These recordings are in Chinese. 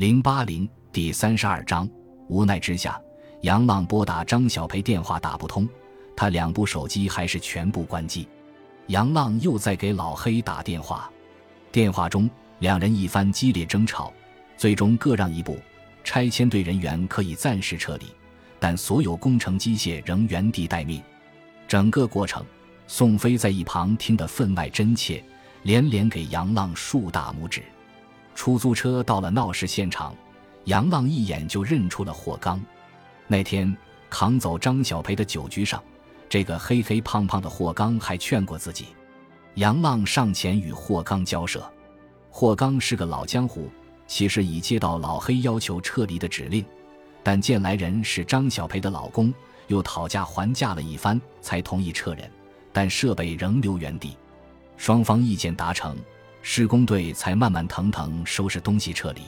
零八零第三十二章，无奈之下，杨浪拨打张小培电话打不通，他两部手机还是全部关机。杨浪又在给老黑打电话，电话中两人一番激烈争吵，最终各让一步，拆迁队人员可以暂时撤离，但所有工程机械仍原地待命。整个过程，宋飞在一旁听得分外真切，连连给杨浪竖大拇指。出租车到了闹事现场，杨浪一眼就认出了霍刚。那天扛走张小培的酒局上，这个黑黑胖胖的霍刚还劝过自己。杨浪上前与霍刚交涉。霍刚是个老江湖，其实已接到老黑要求撤离的指令，但见来人是张小培的老公，又讨价还价了一番，才同意撤人，但设备仍留原地。双方意见达成。施工队才慢慢腾腾收拾东西撤离，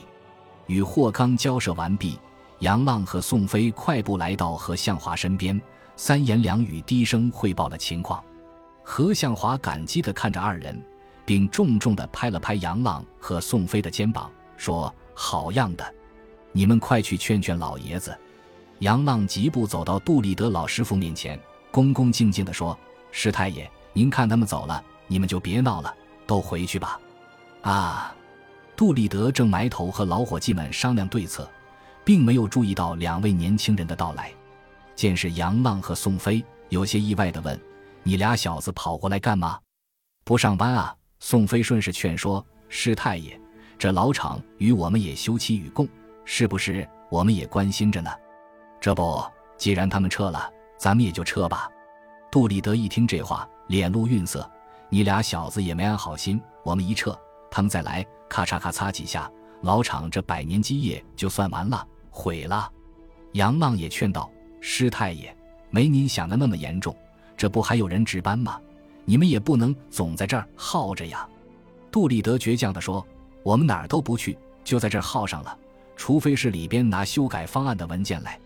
与霍刚交涉完毕，杨浪和宋飞快步来到何向华身边，三言两语低声汇报了情况。何向华感激地看着二人，并重重地拍了拍杨浪和宋飞的肩膀，说：“好样的，你们快去劝劝老爷子。”杨浪疾步走到杜立德老师傅面前，恭恭敬敬地说：“师太爷，您看他们走了，你们就别闹了。”都回去吧，啊！杜立德正埋头和老伙计们商量对策，并没有注意到两位年轻人的到来。见是杨浪和宋飞，有些意外地问：“你俩小子跑过来干嘛？不上班啊？”宋飞顺势劝说：“师太爷，这老厂与我们也休戚与共，是不是？我们也关心着呢。这不，既然他们撤了，咱们也就撤吧。”杜立德一听这话，脸露愠色。你俩小子也没安好心，我们一撤，他们再来，咔嚓咔嚓几下，老厂这百年基业就算完了，毁了。杨浪也劝道：“师太爷，没您想的那么严重，这不还有人值班吗？你们也不能总在这儿耗着呀。”杜立德倔强地说：“我们哪儿都不去，就在这耗上了，除非是里边拿修改方案的文件来。”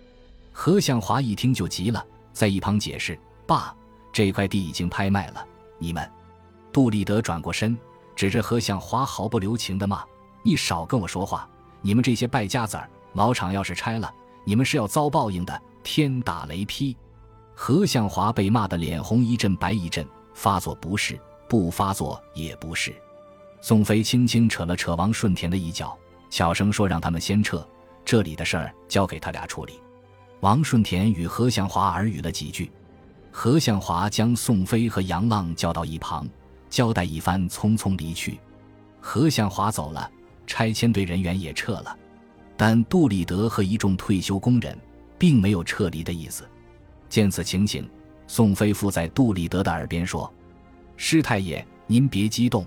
何向华一听就急了，在一旁解释：“爸，这块地已经拍卖了，你们……”杜立德转过身，指着何向华，毫不留情的骂：“你少跟我说话！你们这些败家子儿，老厂要是拆了，你们是要遭报应的，天打雷劈！”何向华被骂得脸红一阵白一阵，发作不是，不发作也不是。宋飞轻轻扯了扯王顺田的一脚，小声说：“让他们先撤，这里的事儿交给他俩处理。”王顺田与何向华耳语了几句，何向华将宋飞和杨浪叫到一旁。交代一番，匆匆离去。何向华走了，拆迁队人员也撤了，但杜立德和一众退休工人并没有撤离的意思。见此情形，宋飞附在杜立德的耳边说：“师太爷，您别激动。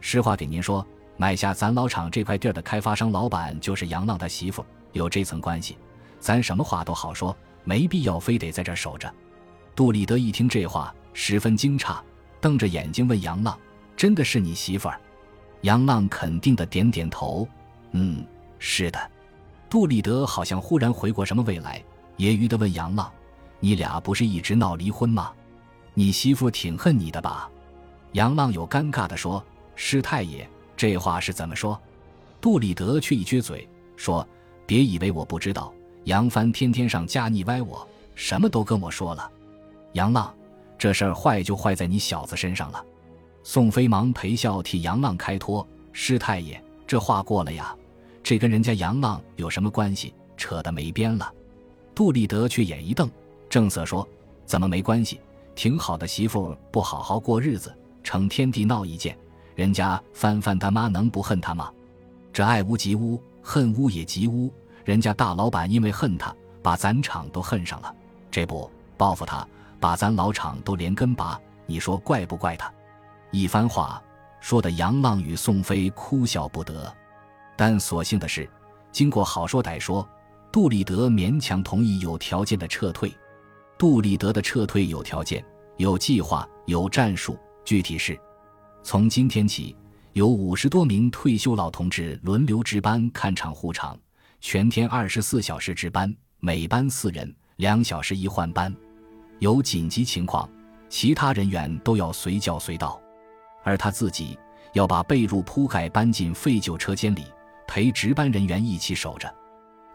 实话给您说，买下咱老厂这块地儿的开发商老板就是杨浪他媳妇，有这层关系，咱什么话都好说，没必要非得在这守着。”杜立德一听这话，十分惊诧。瞪着眼睛问杨浪：“真的是你媳妇儿？”杨浪肯定的点点头：“嗯，是的。”杜立德好像忽然回过什么未来，揶揄的问杨浪：“你俩不是一直闹离婚吗？你媳妇挺恨你的吧？”杨浪有尴尬的说：“师太爷，这话是怎么说？”杜立德却一撅嘴说：“别以为我不知道，杨帆天天上家腻歪我，什么都跟我说了。”杨浪。这事儿坏就坏在你小子身上了，宋飞忙陪笑替杨浪开脱：“师太爷，这话过了呀，这跟人家杨浪有什么关系？扯得没边了。”杜立德却眼一瞪，正色说：“怎么没关系？挺好的媳妇不好好过日子，成天地闹意见，人家帆帆他妈能不恨他吗？这爱屋及乌，恨屋也及乌，人家大老板因为恨他，把咱厂都恨上了，这不报复他。”把咱老厂都连根拔，你说怪不怪他？一番话说的杨浪与宋飞哭笑不得，但所幸的是，经过好说歹说，杜立德勉强同意有条件的撤退。杜立德的撤退有条件、有计划、有战术，具体是：从今天起，有五十多名退休老同志轮流值班看厂护厂，全天二十四小时值班，每班四人，两小时一换班。有紧急情况，其他人员都要随叫随到，而他自己要把被褥铺盖搬进废旧车间里，陪值班人员一起守着。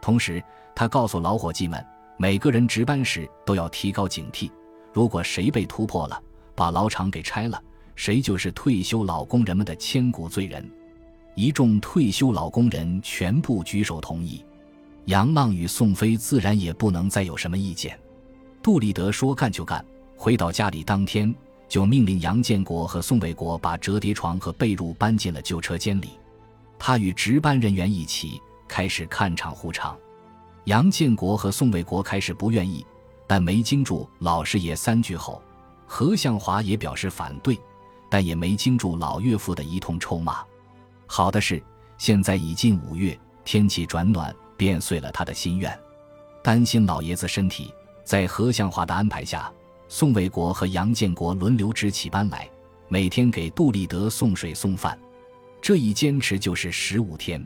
同时，他告诉老伙计们，每个人值班时都要提高警惕，如果谁被突破了，把老厂给拆了，谁就是退休老工人们的千古罪人。一众退休老工人全部举手同意，杨浪与宋飞自然也不能再有什么意见。杜立德说干就干，回到家里当天。就命令杨建国和宋卫国把折叠床和被褥搬进了旧车间里，他与值班人员一起开始看场护场。杨建国和宋卫国开始不愿意，但没经住老师爷三句后，何向华也表示反对，但也没经住老岳父的一通臭骂。好的是，现在已近五月，天气转暖，便遂了他的心愿。担心老爷子身体，在何向华的安排下。宋卫国和杨建国轮流值起班来，每天给杜立德送水送饭，这一坚持就是十五天。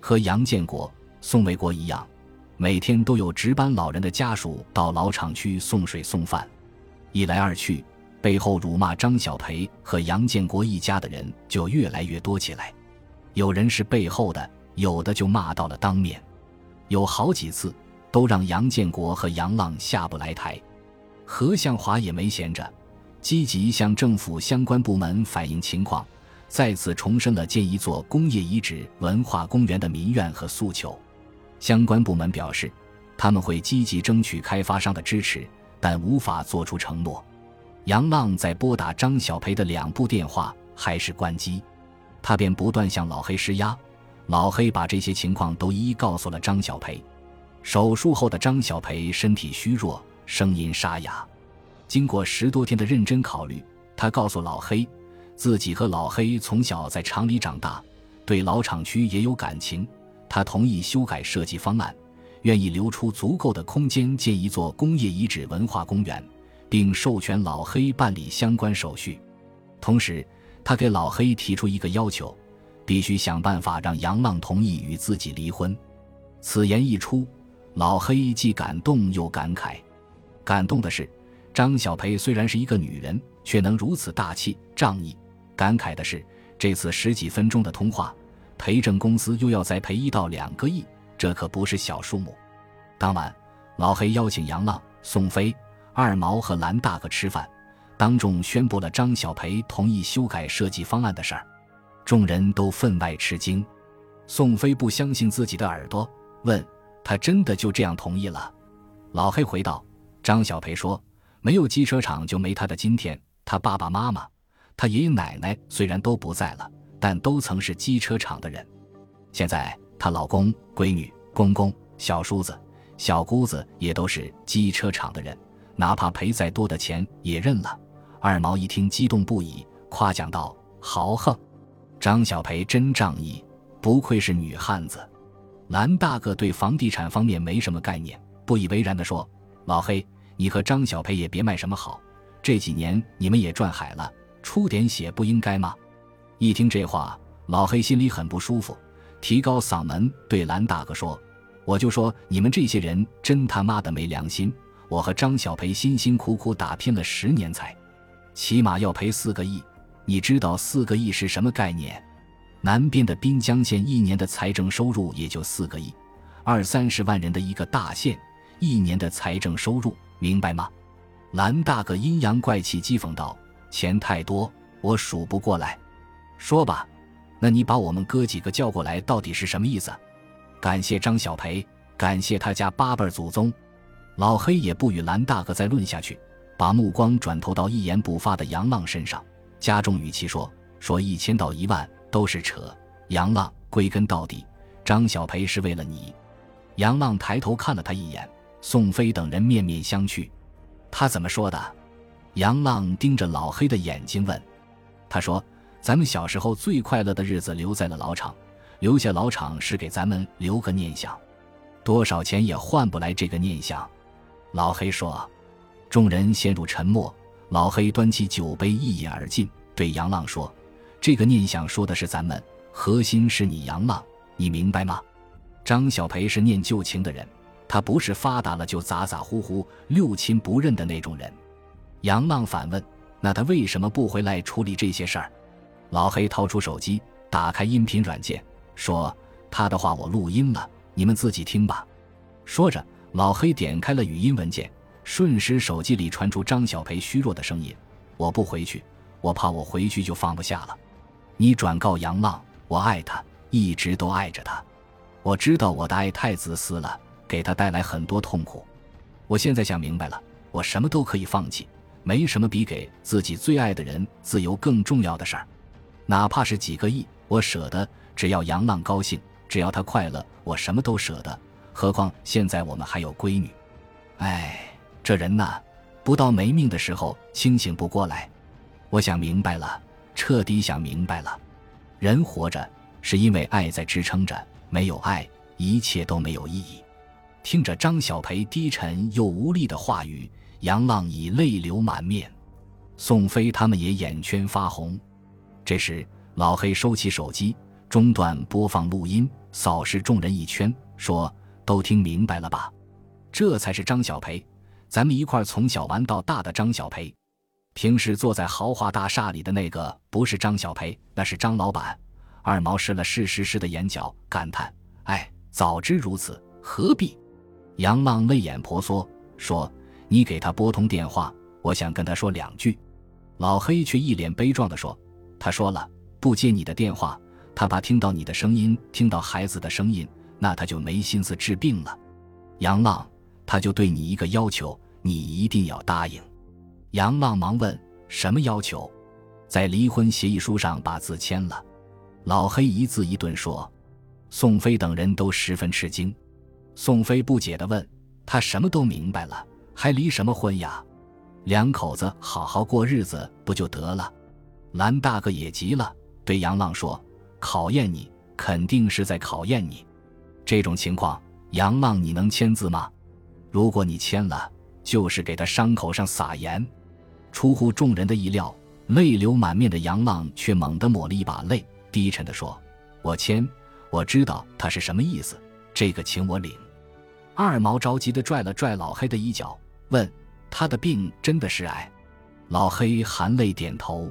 和杨建国、宋卫国一样，每天都有值班老人的家属到老厂区送水送饭。一来二去，背后辱骂张小培和杨建国一家的人就越来越多起来。有人是背后的，有的就骂到了当面，有好几次都让杨建国和杨浪下不来台。何向华也没闲着，积极向政府相关部门反映情况，再次重申了建一座工业遗址文化公园的民怨和诉求。相关部门表示，他们会积极争取开发商的支持，但无法做出承诺。杨浪在拨打张小培的两部电话还是关机，他便不断向老黑施压。老黑把这些情况都一一告诉了张小培。手术后的张小培身体虚弱。声音沙哑，经过十多天的认真考虑，他告诉老黑，自己和老黑从小在厂里长大，对老厂区也有感情。他同意修改设计方案，愿意留出足够的空间建一座工业遗址文化公园，并授权老黑办理相关手续。同时，他给老黑提出一个要求，必须想办法让杨浪同意与自己离婚。此言一出，老黑既感动又感慨。感动的是，张小培虽然是一个女人，却能如此大气仗义；感慨的是，这次十几分钟的通话，赔证公司又要再赔一到两个亿，这可不是小数目。当晚，老黑邀请杨浪、宋飞、二毛和蓝大哥吃饭，当众宣布了张小培同意修改设计方案的事儿，众人都分外吃惊。宋飞不相信自己的耳朵，问他真的就这样同意了？老黑回道。张小培说：“没有机车厂就没他的今天。他爸爸妈妈、他爷爷奶奶虽然都不在了，但都曾是机车厂的人。现在她老公、闺女、公公、小叔子、小姑子也都是机车厂的人，哪怕赔再多的钱也认了。”二毛一听激动不已，夸奖道：“豪横！张小培真仗义，不愧是女汉子。”蓝大哥对房地产方面没什么概念，不以为然地说：“老黑。”你和张小培也别卖什么好，这几年你们也赚海了，出点血不应该吗？一听这话，老黑心里很不舒服，提高嗓门对蓝大哥说：“我就说你们这些人真他妈的没良心！我和张小培辛辛苦苦打拼了十年才，起码要赔四个亿。你知道四个亿是什么概念？南边的滨江县一年的财政收入也就四个亿，二三十万人的一个大县，一年的财政收入。”明白吗？蓝大哥阴阳怪气讥讽道：“钱太多，我数不过来。说吧，那你把我们哥几个叫过来，到底是什么意思？感谢张小培，感谢他家八辈祖宗。”老黑也不与蓝大哥再论下去，把目光转投到一言不发的杨浪身上，加重语气说：“说一千到一万都是扯。杨浪，归根到底，张小培是为了你。”杨浪抬头看了他一眼。宋飞等人面面相觑，他怎么说的？杨浪盯着老黑的眼睛问：“他说，咱们小时候最快乐的日子留在了老厂，留下老厂是给咱们留个念想，多少钱也换不来这个念想。”老黑说。众人陷入沉默。老黑端起酒杯一饮而尽，对杨浪说：“这个念想说的是咱们，核心是你杨浪，你明白吗？”张小培是念旧情的人。他不是发达了就咋咋呼呼、六亲不认的那种人。杨浪反问：“那他为什么不回来处理这些事儿？”老黑掏出手机，打开音频软件，说：“他的话我录音了，你们自己听吧。说着，老黑点开了语音文件，瞬时手机里传出张小培虚弱的声音：“我不回去，我怕我回去就放不下了。你转告杨浪，我爱他，一直都爱着他。我知道我的爱太自私了，给他带来很多痛苦。我现在想明白了，我什么都可以放弃，没什么比给自己最爱的人自由更重要的事儿，哪怕是几个亿，我舍得。只要杨浪高兴，只要他快乐，我什么都舍得。”何况现在我们还有闺女，哎，这人呐，不到没命的时候清醒不过来。我想明白了，彻底想明白了，人活着是因为爱在支撑着，没有爱，一切都没有意义。听着张小培低沉又无力的话语，杨浪已泪流满面，宋飞他们也眼圈发红。这时，老黑收起手机，中断播放录音，扫视众人一圈，说。都听明白了吧？这才是张小培，咱们一块从小玩到大的张小培。平时坐在豪华大厦里的那个不是张小培，那是张老板。二毛湿了湿湿湿的眼角，感叹：“哎，早知如此，何必？”杨浪泪眼婆娑，说：“你给他拨通电话，我想跟他说两句。”老黑却一脸悲壮地说：“他说了，不接你的电话，他怕听到你的声音，听到孩子的声音。”那他就没心思治病了，杨浪，他就对你一个要求，你一定要答应。杨浪忙问：“什么要求？”在离婚协议书上把字签了。老黑一字一顿说。宋飞等人都十分吃惊。宋飞不解地问：“他什么都明白了，还离什么婚呀？两口子好好过日子不就得了？”蓝大哥也急了，对杨浪说：“考验你，肯定是在考验你。”这种情况，杨浪，你能签字吗？如果你签了，就是给他伤口上撒盐。出乎众人的意料，泪流满面的杨浪却猛地抹了一把泪，低沉地说：“我签，我知道他是什么意思，这个请我领。”二毛着急地拽了拽老黑的衣角，问：“他的病真的是癌？”老黑含泪点头。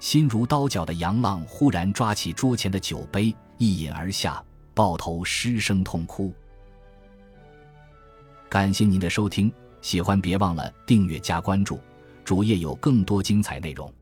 心如刀绞的杨浪忽然抓起桌前的酒杯，一饮而下。抱头失声痛哭。感谢您的收听，喜欢别忘了订阅加关注，主页有更多精彩内容。